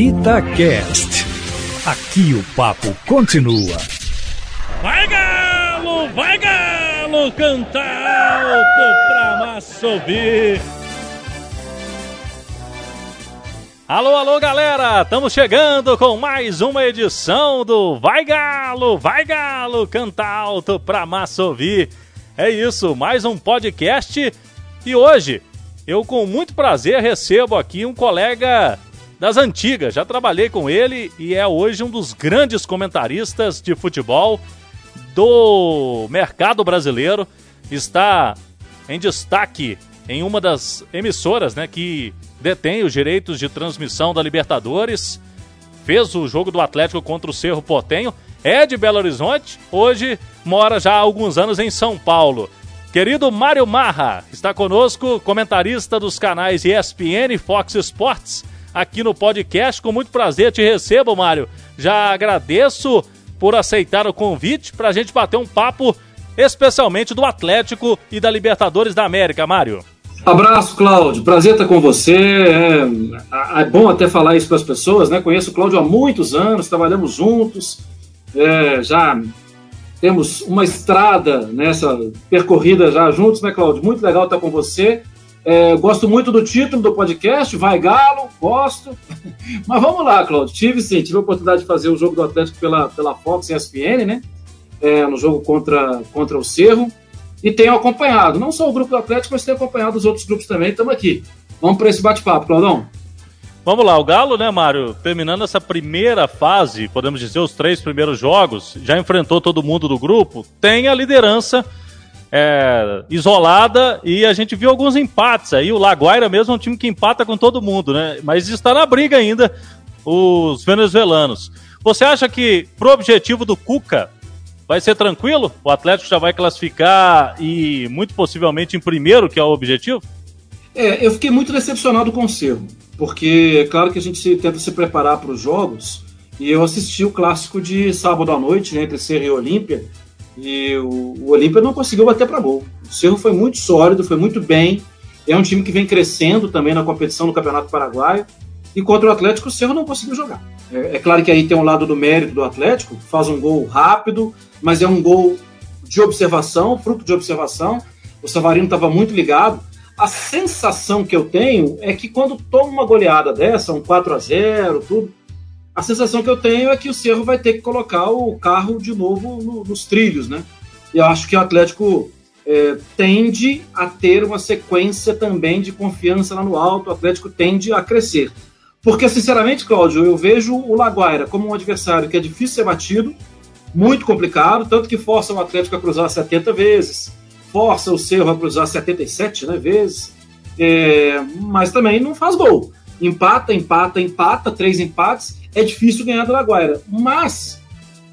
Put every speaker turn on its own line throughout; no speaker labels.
Itacast. Aqui o papo continua.
Vai galo, vai galo, canta alto pra massa ouvir. Alô, alô, galera! Estamos chegando com mais uma edição do Vai Galo, Vai Galo, canta alto pra massa ouvir. É isso, mais um podcast. E hoje, eu com muito prazer recebo aqui um colega das antigas. Já trabalhei com ele e é hoje um dos grandes comentaristas de futebol do mercado brasileiro. Está em destaque em uma das emissoras, né, que detém os direitos de transmissão da Libertadores, fez o jogo do Atlético contra o Cerro Portenho, é de Belo Horizonte, hoje mora já há alguns anos em São Paulo. Querido Mário Marra, está conosco, comentarista dos canais ESPN e Fox Sports, aqui no podcast. Com muito prazer te recebo, Mário. Já agradeço por aceitar o convite para a gente bater um papo, especialmente do Atlético e da Libertadores da América, Mário.
Abraço, Cláudio. Prazer estar com você. É, é bom até falar isso para as pessoas, né? Conheço o Cláudio há muitos anos, trabalhamos juntos, é, já temos uma estrada nessa percorrida já juntos, né, Cláudio? Muito legal estar com você. É, gosto muito do título do podcast, Vai Galo, gosto. Mas vamos lá, Cláudio. Tive sim, tive a oportunidade de fazer o jogo do Atlético pela, pela Fox e ESPN, né? É, no jogo contra, contra o Cerro e tenho acompanhado, não só o grupo do Atlético, mas tenho acompanhado os outros grupos também. Estamos aqui. Vamos para esse bate-papo, Claudão.
Vamos lá, o Galo, né, Mário? Terminando essa primeira fase, podemos dizer, os três primeiros jogos, já enfrentou todo mundo do grupo, tem a liderança é, isolada e a gente viu alguns empates aí. O Laguaira mesmo é um time que empata com todo mundo, né? Mas está na briga ainda os venezuelanos. Você acha que, pro objetivo do Cuca, Vai ser tranquilo? O Atlético já vai classificar e muito possivelmente em primeiro, que é o objetivo?
É, eu fiquei muito decepcionado com o Cerro, porque é claro que a gente tenta se preparar para os jogos e eu assisti o clássico de sábado à noite, né, entre Cerro e Olímpia, e o, o Olímpia não conseguiu bater para gol. O Cerro foi muito sólido, foi muito bem, é um time que vem crescendo também na competição do Campeonato Paraguaio, e contra o Atlético o Cerro não conseguiu jogar. É, é claro que aí tem um lado do mérito do Atlético, faz um gol rápido, mas é um gol de observação, fruto de observação. O Savarino estava muito ligado. A sensação que eu tenho é que quando toma uma goleada dessa, um 4 a 0 tudo, a sensação que eu tenho é que o Cerro vai ter que colocar o carro de novo no, nos trilhos, né? E eu acho que o Atlético é, tende a ter uma sequência também de confiança lá no alto, o Atlético tende a crescer. Porque, sinceramente, Cláudio, eu vejo o Laguaira como um adversário que é difícil ser batido, muito complicado, tanto que força o Atlético a cruzar 70 vezes, força o Cerro a cruzar 77 né, vezes, é, mas também não faz gol. Empata, empata, empata, três empates, é difícil ganhar do Laguaira. Mas,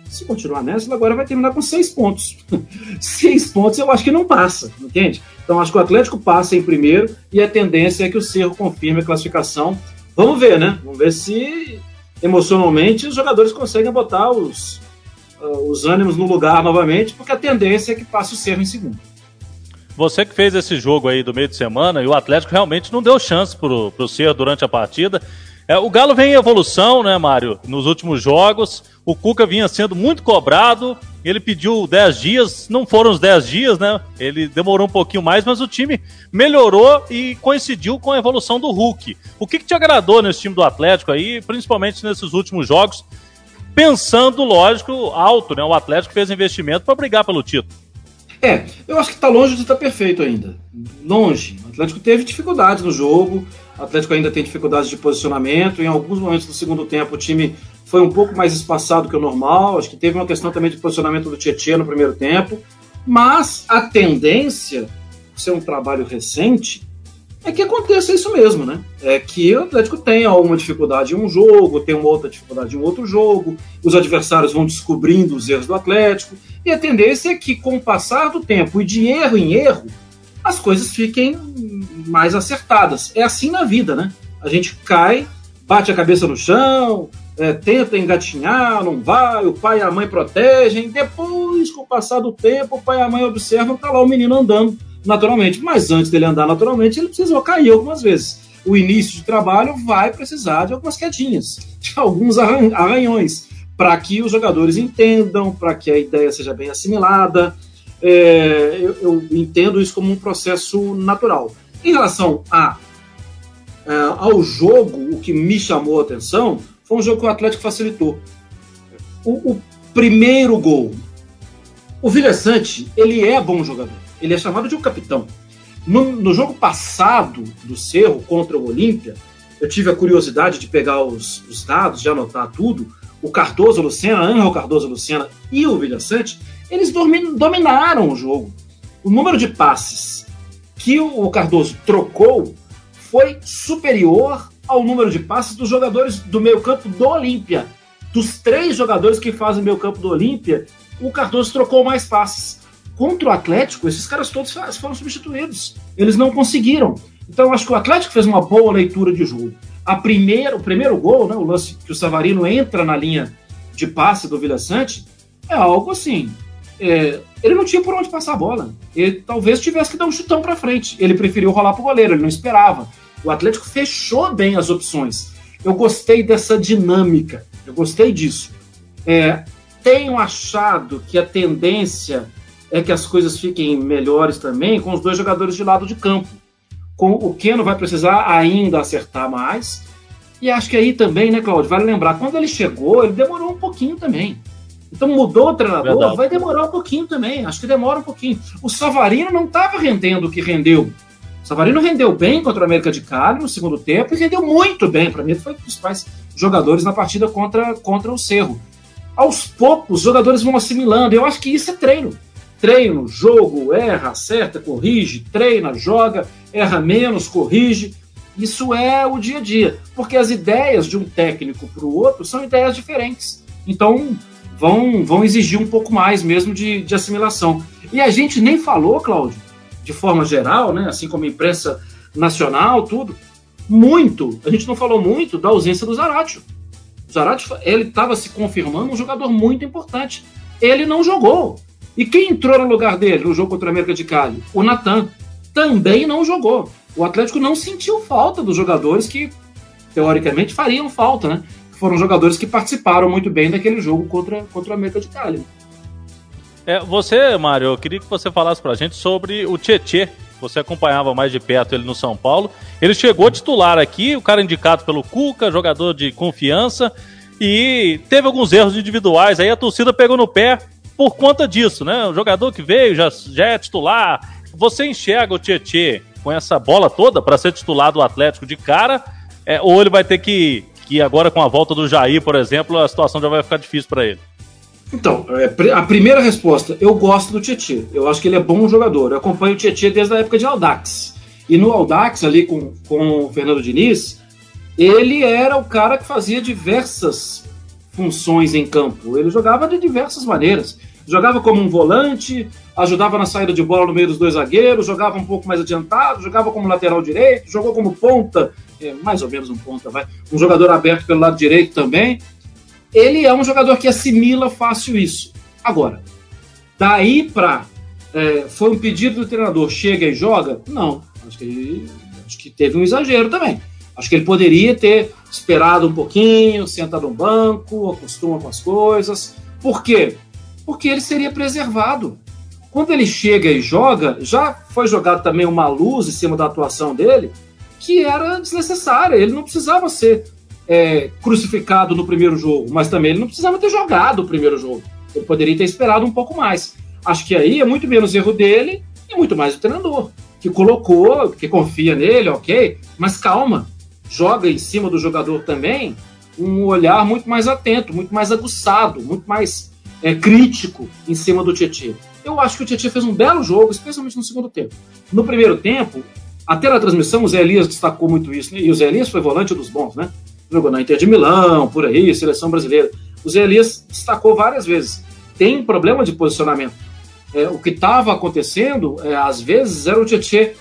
se continuar nessa, o Laguaira vai terminar com seis pontos. seis pontos eu acho que não passa, entende? Então acho que o Atlético passa em primeiro e a tendência é que o Cerro confirme a classificação. Vamos ver, né? Vamos ver se emocionalmente os jogadores conseguem botar os, uh, os ânimos no lugar novamente, porque a tendência é que passe o Cerro em segundo.
Você que fez esse jogo aí do meio de semana e o Atlético realmente não deu chance pro, pro Cerro durante a partida. É, o Galo vem em evolução, né, Mário? Nos últimos jogos, o Cuca vinha sendo muito cobrado. Ele pediu 10 dias, não foram os 10 dias, né? Ele demorou um pouquinho mais, mas o time melhorou e coincidiu com a evolução do Hulk. O que, que te agradou nesse time do Atlético aí, principalmente nesses últimos jogos? pensando, lógico, alto, né? O Atlético fez investimento para brigar pelo título.
É, eu acho que está longe de estar perfeito ainda. Longe. O Atlético teve dificuldades no jogo, o Atlético ainda tem dificuldades de posicionamento. Em alguns momentos do segundo tempo, o time foi um pouco mais espaçado que o normal. Acho que teve uma questão também de posicionamento do Tietchan no primeiro tempo. Mas a tendência, ser um trabalho recente, é que aconteça isso mesmo, né? É que o Atlético tem alguma dificuldade em um jogo, tem uma outra dificuldade em outro jogo, os adversários vão descobrindo os erros do Atlético, e a tendência é que, com o passar do tempo e de erro em erro, as coisas fiquem mais acertadas. É assim na vida, né? A gente cai, bate a cabeça no chão, é, tenta engatinhar, não vai, o pai e a mãe protegem, depois, com o passar do tempo, o pai e a mãe observam, tá lá o menino andando naturalmente. Mas antes dele andar naturalmente, ele precisou cair algumas vezes. o início de trabalho vai precisar de algumas quedinhas, de alguns arranhões, para que os jogadores entendam, para que a ideia seja bem assimilada. É, eu, eu, entendo isso como um processo natural. Em relação a, é, ao jogo, o que me chamou a atenção foi um jogo que o Atlético facilitou. O, o primeiro gol. O Vilha Sante, ele é bom jogador. Ele é chamado de um capitão. No, no jogo passado do Cerro contra o Olímpia, eu tive a curiosidade de pegar os, os dados, de anotar tudo. O Cardoso Lucena, Angel Cardoso Lucena e o Vilha Sante, eles dominaram o jogo. O número de passes que o Cardoso trocou foi superior ao número de passes dos jogadores do meio-campo do Olímpia. Dos três jogadores que fazem meio-campo do Olímpia, o Cardoso trocou mais passes. Contra o Atlético, esses caras todos foram substituídos. Eles não conseguiram. Então, acho que o Atlético fez uma boa leitura de jogo. A primeira, o primeiro gol, né, o lance que o Savarino entra na linha de passe do Vila Sante, é algo assim. É, ele não tinha por onde passar a bola. Ele talvez tivesse que dar um chutão para frente. Ele preferiu rolar para o goleiro, ele não esperava. O Atlético fechou bem as opções. Eu gostei dessa dinâmica, eu gostei disso. É, tenho achado que a tendência é que as coisas fiquem melhores também com os dois jogadores de lado de campo. Com o Keno vai precisar ainda acertar mais. E acho que aí também, né, Claudio, vale lembrar, quando ele chegou, ele demorou um pouquinho também. Então mudou o treinador, Verdade. vai demorar um pouquinho também. Acho que demora um pouquinho. O Savarino não estava rendendo o que rendeu. O Savarino rendeu bem contra o América de Cali no segundo tempo e rendeu muito bem. Para mim, foi um dos principais jogadores na partida contra, contra o Cerro. Aos poucos, os jogadores vão assimilando. Eu acho que isso é treino. Treino, jogo, erra, acerta, corrige, treina, joga, erra menos, corrige. Isso é o dia a dia. Porque as ideias de um técnico para o outro são ideias diferentes. Então, vão, vão exigir um pouco mais mesmo de, de assimilação. E a gente nem falou, Cláudio, de forma geral, né, assim como a imprensa nacional, tudo, muito, a gente não falou muito da ausência do Zaratio. O Zaratio, ele estava se confirmando um jogador muito importante. Ele não jogou. E quem entrou no lugar dele no jogo contra a América de Cali? O Natan. Também não jogou. O Atlético não sentiu falta dos jogadores que, teoricamente, fariam falta, né? foram jogadores que participaram muito bem daquele jogo contra, contra o América de Cali.
É, você, Mário, eu queria que você falasse pra gente sobre o Tietê. Você acompanhava mais de perto ele no São Paulo. Ele chegou titular aqui, o cara indicado pelo Cuca, jogador de confiança, e teve alguns erros individuais. Aí a torcida pegou no pé por conta disso, né? O jogador que veio já, já é titular. Você enxerga o Tietê com essa bola toda para ser titular do Atlético de cara? É, ou ele vai ter que que agora com a volta do Jair, por exemplo, a situação já vai ficar difícil para ele?
Então, é, a primeira resposta, eu gosto do Tietchan. Eu acho que ele é bom jogador. Eu acompanho o Tietchan desde a época de Aldax. E no Aldax, ali com, com o Fernando Diniz, ele era o cara que fazia diversas funções em campo. Ele jogava de diversas maneiras. Jogava como um volante, ajudava na saída de bola no meio dos dois zagueiros, jogava um pouco mais adiantado, jogava como lateral direito, jogou como ponta, é, mais ou menos um ponta, vai. Um jogador aberto pelo lado direito também. Ele é um jogador que assimila fácil isso. Agora, daí para é, foi um pedido do treinador, chega e joga? Não. Acho que, acho que teve um exagero também. Acho que ele poderia ter esperado um pouquinho, sentado no banco, acostuma com as coisas. Por quê? porque ele seria preservado. Quando ele chega e joga, já foi jogado também uma luz em cima da atuação dele que era desnecessária. Ele não precisava ser é, crucificado no primeiro jogo, mas também ele não precisava ter jogado o primeiro jogo. Ele poderia ter esperado um pouco mais. Acho que aí é muito menos erro dele e muito mais do treinador, que colocou, que confia nele, ok, mas calma, joga em cima do jogador também um olhar muito mais atento, muito mais aguçado, muito mais é, crítico em cima do Tietchan. Eu acho que o Tietchan fez um belo jogo, especialmente no segundo tempo. No primeiro tempo, até na transmissão, o Zé Elias destacou muito isso, né? e o Zé Elias foi volante dos bons, né? Jogou na Inter de Milão, por aí, seleção brasileira. O Zé Elias destacou várias vezes. Tem problema de posicionamento. É, o que estava acontecendo, é, às vezes, era o Tietchan,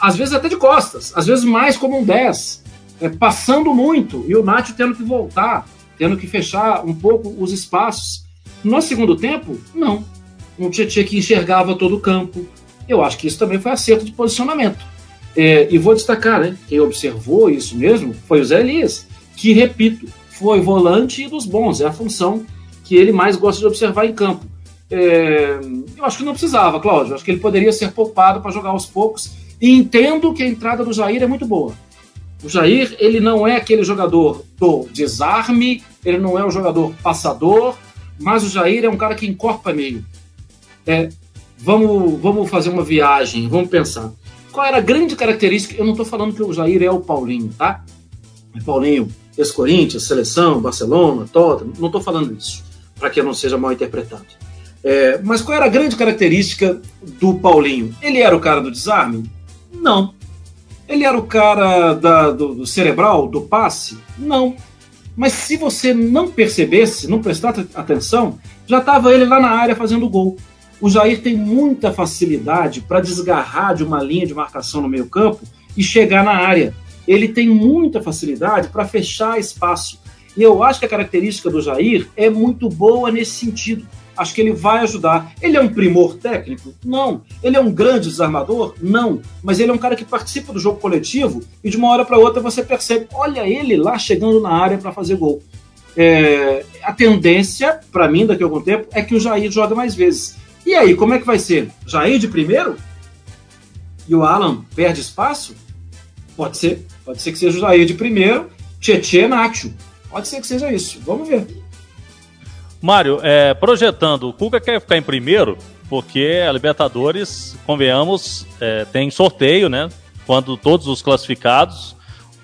às vezes até de costas, às vezes mais como um 10, é, passando muito, e o Nath tendo que voltar, tendo que fechar um pouco os espaços. No segundo tempo, não. Um Tietchan que enxergava todo o campo. Eu acho que isso também foi acerto de posicionamento. É, e vou destacar, né? Quem observou isso mesmo foi o Zé Elias, que, repito, foi volante e dos bons, é a função que ele mais gosta de observar em campo. É, eu acho que não precisava, Cláudio. Acho que ele poderia ser poupado para jogar aos poucos. E entendo que a entrada do Jair é muito boa. O Jair, ele não é aquele jogador do desarme, ele não é um jogador passador, mas o Jair é um cara que encorpa meio. É, vamos, vamos fazer uma viagem, vamos pensar. Qual era a grande característica? Eu não estou falando que o Jair é o Paulinho, tá? É Paulinho, ex-Corinthians, seleção, Barcelona, Tottenham, não estou falando isso, para que não seja mal interpretado. É, mas qual era a grande característica do Paulinho? Ele era o cara do desarme? Não. Ele era o cara da, do, do cerebral, do passe? Não. Mas se você não percebesse, não prestar atenção, já estava ele lá na área fazendo gol. O Jair tem muita facilidade para desgarrar de uma linha de marcação no meio-campo e chegar na área. Ele tem muita facilidade para fechar espaço. E eu acho que a característica do Jair é muito boa nesse sentido acho que ele vai ajudar. Ele é um primor técnico? Não. Ele é um grande desarmador? Não. Mas ele é um cara que participa do jogo coletivo e de uma hora para outra você percebe, olha ele lá chegando na área para fazer gol. É, a tendência, para mim, daqui a algum tempo, é que o Jair joga mais vezes. E aí, como é que vai ser? Jair de primeiro? E o Alan perde espaço? Pode ser. Pode ser que seja o Jair de primeiro, Tietê Nacho. Pode ser que seja isso. Vamos ver.
Mário, é, projetando, o Cuca quer ficar em primeiro, porque a Libertadores, convenhamos, é, tem sorteio, né? Quando todos os classificados,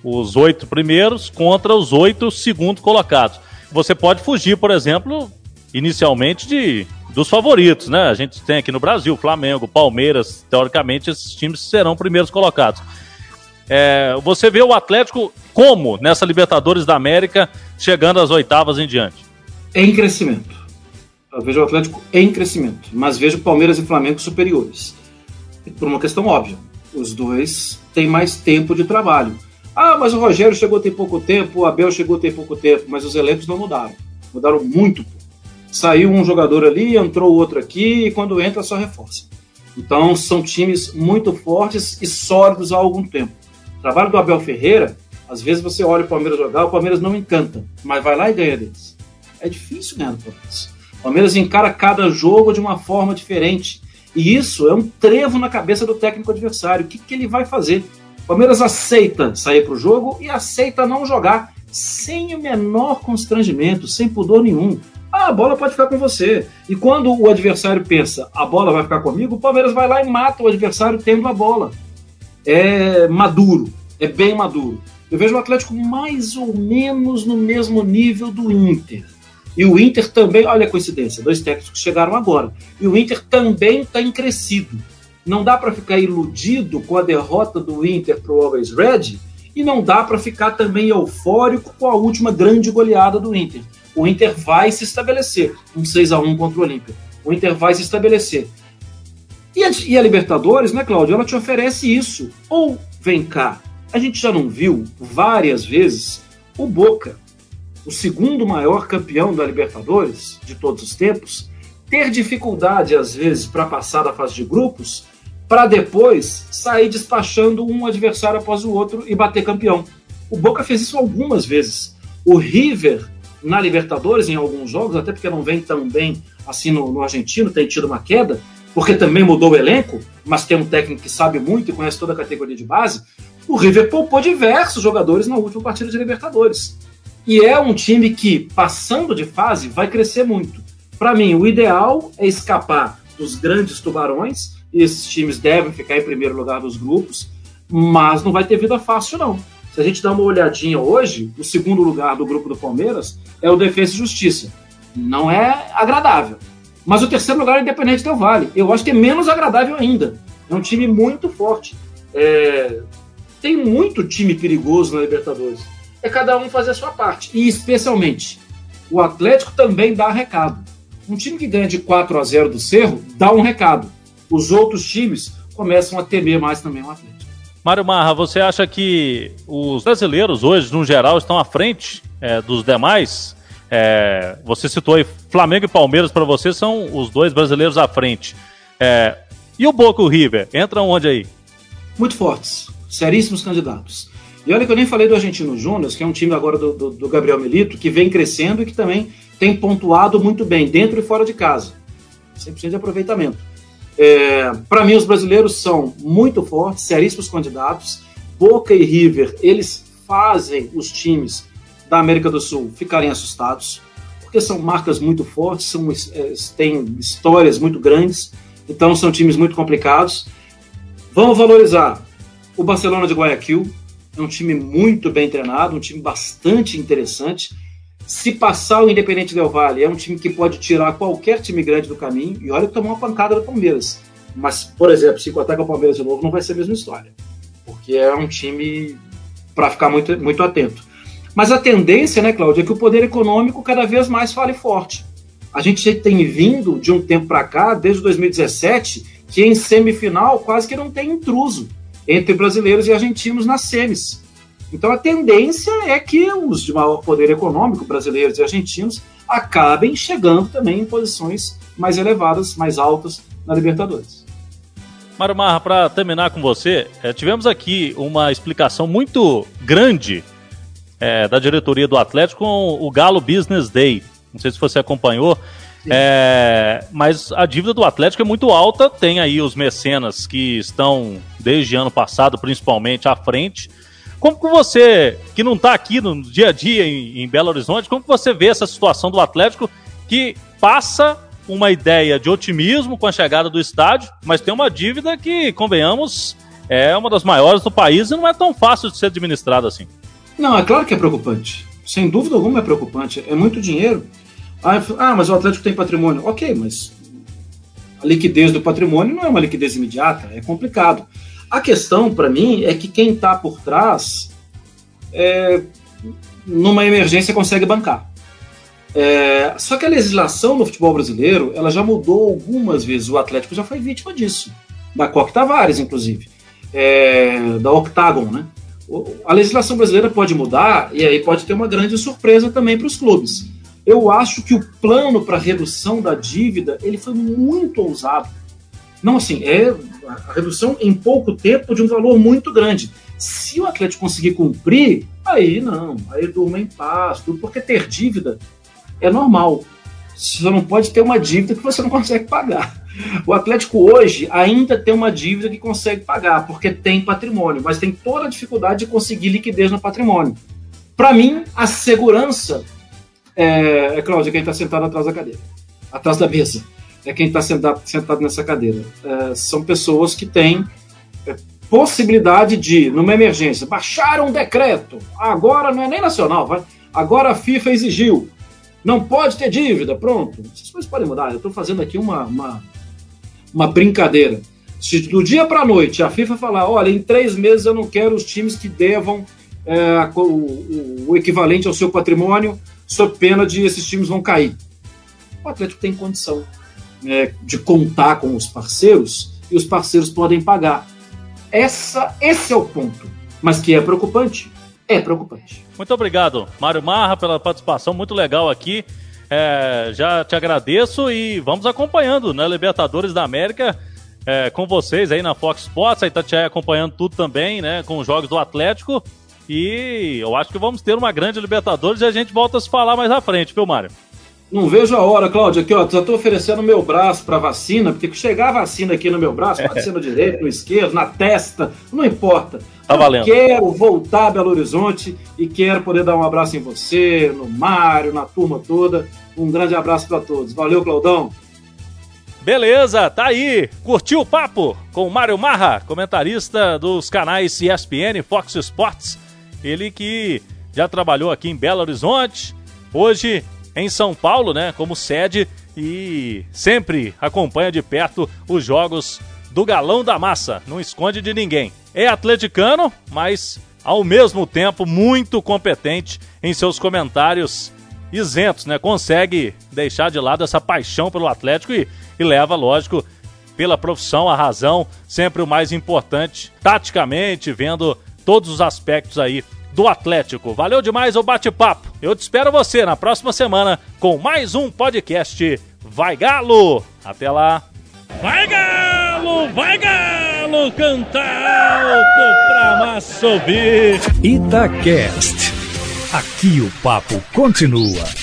os oito primeiros contra os oito segundos colocados. Você pode fugir, por exemplo, inicialmente de dos favoritos, né? A gente tem aqui no Brasil, Flamengo, Palmeiras, teoricamente esses times serão primeiros colocados. É, você vê o Atlético como nessa Libertadores da América chegando às oitavas em diante?
Em crescimento. Eu vejo o Atlético em crescimento, mas vejo Palmeiras e Flamengo superiores. Por uma questão óbvia. Os dois têm mais tempo de trabalho. Ah, mas o Rogério chegou tem pouco tempo, o Abel chegou tem pouco tempo, mas os elencos não mudaram. Mudaram muito. Saiu um jogador ali, entrou outro aqui, e quando entra só reforça. Então são times muito fortes e sólidos há algum tempo. O trabalho do Abel Ferreira, às vezes você olha o Palmeiras jogar, o Palmeiras não encanta, mas vai lá e ganha deles. É difícil ganhar do Palmeiras. O Palmeiras encara cada jogo de uma forma diferente. E isso é um trevo na cabeça do técnico adversário. O que, que ele vai fazer? O Palmeiras aceita sair para o jogo e aceita não jogar sem o menor constrangimento, sem pudor nenhum. Ah, a bola pode ficar com você. E quando o adversário pensa, a bola vai ficar comigo, o Palmeiras vai lá e mata o adversário tendo a bola. É maduro, é bem maduro. Eu vejo o Atlético mais ou menos no mesmo nível do Inter. E o Inter também, olha a coincidência, dois técnicos chegaram agora. E o Inter também está em crescido. Não dá para ficar iludido com a derrota do Inter para o Always Red e não dá para ficar também eufórico com a última grande goleada do Inter. O Inter vai se estabelecer, um 6 a 1 contra o Olímpia. O Inter vai se estabelecer. E a, e a Libertadores, né, Cláudio? Ela te oferece isso. Ou vem cá, a gente já não viu várias vezes o Boca o segundo maior campeão da Libertadores de todos os tempos, ter dificuldade às vezes para passar da fase de grupos, para depois sair despachando um adversário após o outro e bater campeão. O Boca fez isso algumas vezes. O River na Libertadores, em alguns jogos, até porque não vem tão bem assim no, no argentino, tem tido uma queda, porque também mudou o elenco, mas tem um técnico que sabe muito e conhece toda a categoria de base. O River poupou diversos jogadores na última partida de Libertadores. E é um time que, passando de fase, vai crescer muito. Para mim, o ideal é escapar dos grandes tubarões, esses times devem ficar em primeiro lugar dos grupos, mas não vai ter vida fácil, não. Se a gente dá uma olhadinha hoje, o segundo lugar do grupo do Palmeiras é o Defesa e Justiça. Não é agradável. Mas o terceiro lugar é o Independente Del Vale. Eu acho que é menos agradável ainda. É um time muito forte. É... Tem muito time perigoso na Libertadores é cada um fazer a sua parte. E especialmente, o Atlético também dá recado. Um time que ganha de 4 a 0 do Cerro dá um recado. Os outros times começam a temer mais também o Atlético.
Mário Marra, você acha que os brasileiros hoje, no geral, estão à frente é, dos demais? É, você citou aí Flamengo e Palmeiras para você são os dois brasileiros à frente. É, e o Boca e o River entram onde aí?
Muito fortes seríssimos candidatos. E olha que eu nem falei do Argentino Júnior, que é um time agora do, do, do, Gabriel Melito, que vem crescendo e que também tem pontuado muito bem, dentro e fora de casa. 100% de aproveitamento. É, Para mim, os brasileiros são muito fortes, seríssimos candidatos. Boca e River, eles fazem os times da América do Sul ficarem assustados, porque são marcas muito fortes, são, é, têm histórias muito grandes, então são times muito complicados. Vamos valorizar o Barcelona de Guayaquil, um time muito bem treinado, um time bastante interessante. Se passar o Independente Del Valle, é um time que pode tirar qualquer time grande do caminho. E olha que tomou uma pancada do Palmeiras. Mas, por exemplo, se ataca o Palmeiras de novo, não vai ser a mesma história. Porque é um time para ficar muito, muito atento. Mas a tendência, né, Cláudio, é que o poder econômico cada vez mais fale forte. A gente tem vindo de um tempo para cá, desde 2017, que em semifinal quase que não tem intruso entre brasileiros e argentinos nas semis. Então a tendência é que os de maior poder econômico, brasileiros e argentinos, acabem chegando também em posições mais elevadas, mais altas na Libertadores.
Mário Marra, para terminar com você, é, tivemos aqui uma explicação muito grande é, da diretoria do Atlético com o Galo Business Day. Não sei se você acompanhou. É, mas a dívida do Atlético é muito alta. Tem aí os mecenas que estão, desde ano passado, principalmente, à frente. Como que você, que não está aqui no dia a dia em, em, Belo Horizonte, como que você vê essa situação do Atlético que passa uma ideia de otimismo com a chegada do estádio, mas tem uma dívida que, convenhamos, é uma das maiores do país e não é tão fácil de ser administrada assim.
Não, é claro que é preocupante. Sem dúvida alguma é preocupante. É muito dinheiro. Ah, mas o Atlético tem patrimônio. Ok, mas a liquidez do patrimônio não é uma liquidez imediata, é complicado. A questão, para mim, é que quem está por trás, é, numa emergência, consegue bancar. É, só que a legislação no futebol brasileiro, ela já mudou algumas vezes. O Atlético já foi vítima disso. Da Coque Tavares, inclusive. É, da Octagon, né? A legislação brasileira pode mudar e aí pode ter uma grande surpresa também para os clubes. Eu acho que o plano para redução da dívida ele foi muito ousado. Não assim, é a redução em pouco tempo de um valor muito grande. Se o Atlético conseguir cumprir, aí não, aí durma em paz, tudo, porque ter dívida é normal. Você não pode ter uma dívida que você não consegue pagar. O Atlético hoje ainda tem uma dívida que consegue pagar, porque tem patrimônio, mas tem toda a dificuldade de conseguir liquidez no patrimônio. Para mim, a segurança é, é quem está sentado atrás da cadeira, atrás da mesa. É quem está sentado, sentado nessa cadeira. É, são pessoas que têm é, possibilidade de, numa emergência, baixar um decreto. Agora não é nem nacional, vai. Agora a FIFA exigiu. Não pode ter dívida, pronto. Essas coisas podem mudar. Eu estou fazendo aqui uma, uma, uma brincadeira. Se do dia para a noite a FIFA falar, olha, em três meses eu não quero os times que devam é, o, o, equivalente ao seu patrimônio sob pena de esses times vão cair. O Atlético tem condição é, de contar com os parceiros e os parceiros podem pagar. Essa, esse é o ponto. Mas que é preocupante, é preocupante.
Muito obrigado, Mário Marra, pela participação muito legal aqui. É, já te agradeço e vamos acompanhando, né? Libertadores da América é, com vocês aí na Fox Sports, a Itatiaia acompanhando tudo também, né? Com os jogos do Atlético. E eu acho que vamos ter uma grande Libertadores e a gente volta a se falar mais à frente, viu, Mário?
Não vejo a hora, Cláudio. Aqui, ó, já tô oferecendo meu braço para vacina, porque chegar a vacina aqui no meu braço, pode ser no direito, no esquerdo, na testa, não importa.
Tá valendo.
Eu quero voltar a Belo Horizonte e quero poder dar um abraço em você, no Mário, na turma toda. Um grande abraço para todos. Valeu, Claudão.
Beleza, tá aí. Curtiu o papo com o Mário Marra, comentarista dos canais ESPN, Fox Sports ele que já trabalhou aqui em Belo Horizonte, hoje em São Paulo, né, como sede e sempre acompanha de perto os jogos do Galão da Massa, não esconde de ninguém. É atleticano, mas ao mesmo tempo muito competente em seus comentários isentos, né? Consegue deixar de lado essa paixão pelo Atlético e, e leva, lógico, pela profissão, a razão, sempre o mais importante, taticamente, vendo todos os aspectos aí do Atlético. Valeu demais o bate-papo. Eu te espero você na próxima semana com mais um podcast Vai Galo. Até lá.
Vai Galo, vai
Galo! Canta alto pra massa ouvir.
Itacast. Aqui o papo continua.